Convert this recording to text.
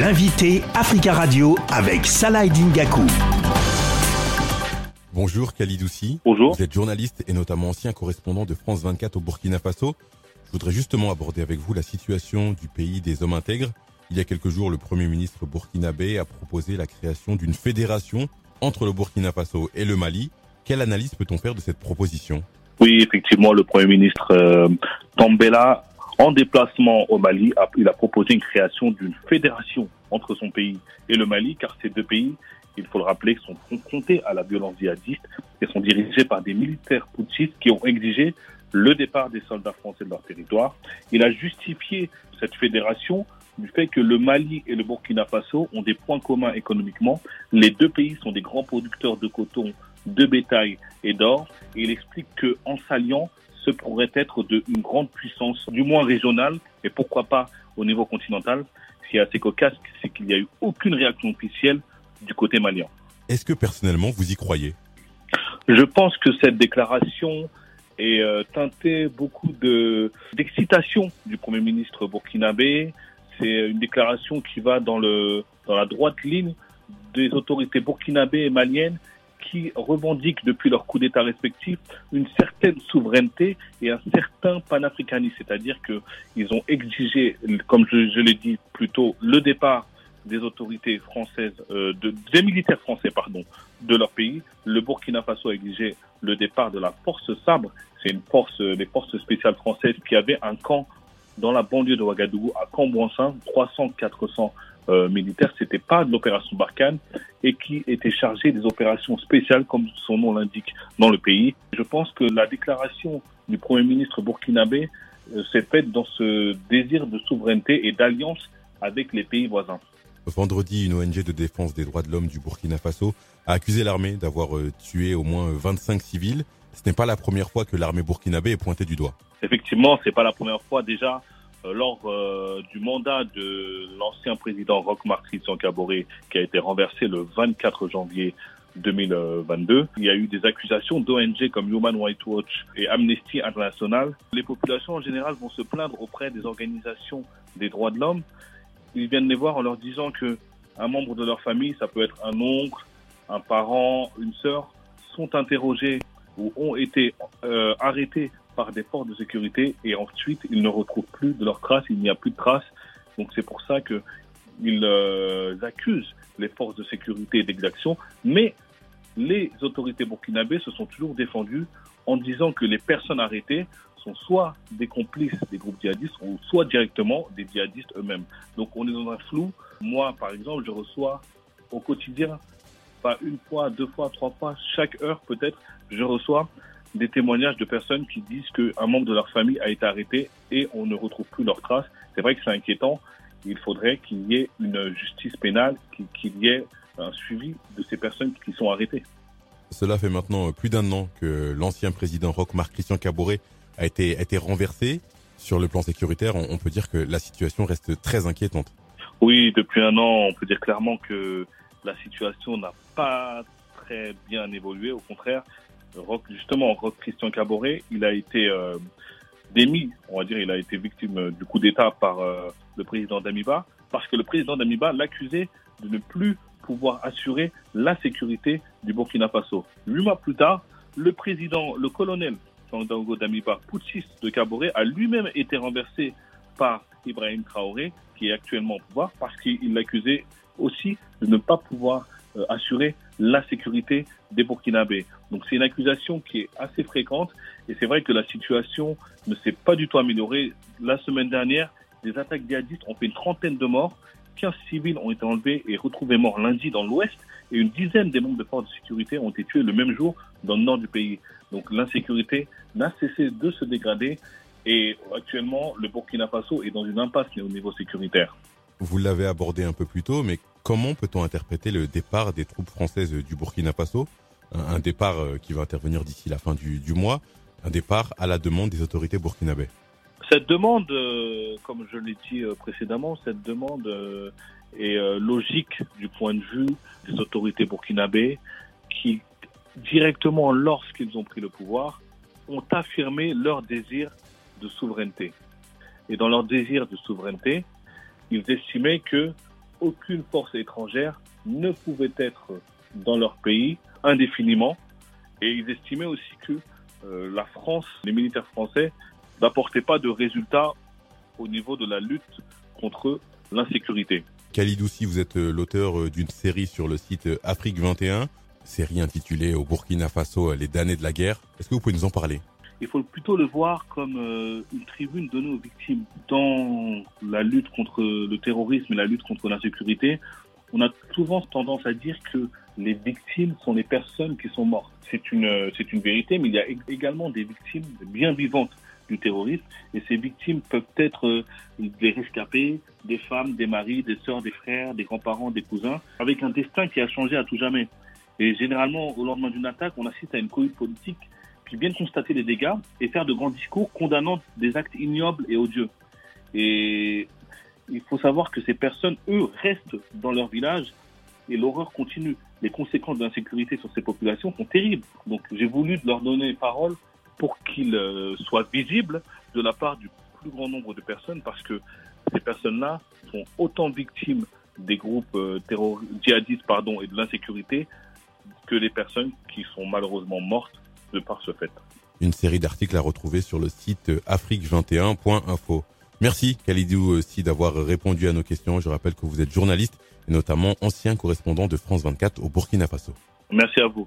L'invité Africa Radio avec Salah Dingaku. Bonjour Khalid Bonjour. Vous êtes journaliste et notamment ancien correspondant de France 24 au Burkina Faso. Je voudrais justement aborder avec vous la situation du pays des hommes intègres. Il y a quelques jours, le Premier ministre burkinabé a proposé la création d'une fédération entre le Burkina Faso et le Mali. Quelle analyse peut-on faire de cette proposition? Oui, effectivement, le Premier ministre euh, Tambela, en déplacement au Mali, il a proposé une création d'une fédération entre son pays et le Mali, car ces deux pays, il faut le rappeler, sont confrontés à la violence djihadiste et sont dirigés par des militaires putschistes qui ont exigé le départ des soldats français de leur territoire. Il a justifié cette fédération du fait que le Mali et le Burkina Faso ont des points communs économiquement. Les deux pays sont des grands producteurs de coton, de bétail et d'or. Et il explique que en s'alliant, ce pourrait être de une grande puissance, du moins régionale, et pourquoi pas au niveau continental. Ce qui est assez cocasse, c'est qu'il n'y a eu aucune réaction officielle du côté malien. Est-ce que personnellement vous y croyez? Je pense que cette déclaration est euh, teintée beaucoup de d'excitation du Premier ministre burkinabé. C'est une déclaration qui va dans le dans la droite ligne des autorités burkinabées et maliennes qui revendiquent depuis leur coup d'État respectif une certaine souveraineté et un certain panafricanisme, c'est-à-dire qu'ils ont exigé, comme je, l'ai dit plus tôt, le départ des autorités françaises, euh, de, des militaires français, pardon, de leur pays. Le Burkina Faso a exigé le départ de la force Sabre. C'est une force, euh, les forces spéciales françaises qui avaient un camp dans la banlieue de Ouagadougou, à Cambouansin, 300-400 euh, militaires. C'était pas de l'opération Barkhane et qui était chargé des opérations spéciales, comme son nom l'indique, dans le pays. Je pense que la déclaration du Premier ministre burkinabé euh, s'est faite dans ce désir de souveraineté et d'alliance avec les pays voisins. Vendredi, une ONG de défense des droits de l'homme du Burkina Faso a accusé l'armée d'avoir euh, tué au moins 25 civils. Ce n'est pas la première fois que l'armée burkinabé est pointée du doigt. Effectivement, c'est pas la première fois déjà. Euh, lors euh, du mandat de l'ancien président Roch-Marc Christian Caboret, qui a été renversé le 24 janvier 2022. Il y a eu des accusations d'ONG comme Human Rights Watch et Amnesty International. Les populations en général vont se plaindre auprès des organisations des droits de l'homme. Ils viennent les voir en leur disant que un membre de leur famille, ça peut être un oncle, un parent, une sœur, sont interrogés ou ont été euh, arrêtés par des forces de sécurité et ensuite ils ne retrouvent plus de leurs traces, il n'y a plus de traces. Donc c'est pour ça que ils euh, accusent les forces de sécurité d'exaction, mais les autorités burkinabées se sont toujours défendues en disant que les personnes arrêtées sont soit des complices des groupes djihadistes ou soit directement des djihadistes eux-mêmes. Donc on est dans un flou. Moi, par exemple, je reçois au quotidien, pas une fois, deux fois, trois fois, chaque heure peut-être, je reçois des témoignages de personnes qui disent qu'un membre de leur famille a été arrêté et on ne retrouve plus leurs traces. C'est vrai que c'est inquiétant. Il faudrait qu'il y ait une justice pénale, qu'il y ait un suivi de ces personnes qui sont arrêtées. Cela fait maintenant plus d'un an que l'ancien président Roch-Marc Christian Caboret a été, a été renversé. Sur le plan sécuritaire, on, on peut dire que la situation reste très inquiétante. Oui, depuis un an, on peut dire clairement que la situation n'a pas très bien évolué. Au contraire, Roch, justement, Roch Christian Caboret, il a été euh, démis, on va dire, il a été victime du coup d'État par euh, le président Damiba, parce que le président Damiba l'accusait de ne plus pouvoir assurer la sécurité du Burkina Faso. Huit mois plus tard, le président, le colonel Sandango Damiba, putschiste de Caboret, a lui-même été renversé par Ibrahim Traoré, qui est actuellement au pouvoir, parce qu'il l'accusait aussi de ne pas pouvoir euh, assurer la sécurité des Burkinabés. Donc c'est une accusation qui est assez fréquente et c'est vrai que la situation ne s'est pas du tout améliorée. La semaine dernière, des attaques djihadistes ont fait une trentaine de morts, 15 civils ont été enlevés et retrouvés morts lundi dans l'ouest et une dizaine des membres de forces de sécurité ont été tués le même jour dans le nord du pays. Donc l'insécurité n'a cessé de se dégrader et actuellement le Burkina Faso est dans une impasse au niveau sécuritaire. Vous l'avez abordé un peu plus tôt, mais comment peut-on interpréter le départ des troupes françaises du Burkina Faso? Un départ qui va intervenir d'ici la fin du, mois, un départ à la demande des autorités burkinabées. Cette demande, euh, comme je l'ai dit précédemment, cette demande euh, est euh, logique du point de vue des autorités burkinabées qui, directement lorsqu'ils ont pris le pouvoir, ont affirmé leur désir de souveraineté. Et dans leur désir de souveraineté, ils estimaient que aucune force étrangère ne pouvait être dans leur pays indéfiniment. Et ils estimaient aussi que euh, la France, les militaires français, n'apportaient pas de résultats au niveau de la lutte contre l'insécurité. Khalid Oussi, vous êtes euh, l'auteur euh, d'une série sur le site Afrique 21, série intitulée Au Burkina Faso, les damnés de la guerre. Est-ce que vous pouvez nous en parler? Il faut plutôt le voir comme une tribune donnée aux victimes. Dans la lutte contre le terrorisme et la lutte contre l'insécurité, on a souvent tendance à dire que les victimes sont les personnes qui sont mortes. C'est une, c'est une vérité, mais il y a également des victimes bien vivantes du terrorisme. Et ces victimes peuvent être euh, des rescapés, des femmes, des maris, des sœurs, des frères, des grands-parents, des cousins, avec un destin qui a changé à tout jamais. Et généralement, au lendemain d'une attaque, on assiste à une cohue politique qui vient constater les dégâts et faire de grands discours condamnant des actes ignobles et odieux. Et il faut savoir que ces personnes, eux, restent dans leur village et l'horreur continue. Les conséquences de l'insécurité sur ces populations sont terribles. Donc j'ai voulu leur donner parole pour qu'ils euh, soient visibles de la part du plus grand nombre de personnes parce que ces personnes-là sont autant victimes des groupes euh, djihadistes pardon, et de l'insécurité que les personnes qui sont malheureusement mortes de par ce fait. Une série d'articles à retrouver sur le site afrique21.info. Merci Khalidou aussi d'avoir répondu à nos questions. Je rappelle que vous êtes journaliste et notamment ancien correspondant de France 24 au Burkina Faso. Merci à vous.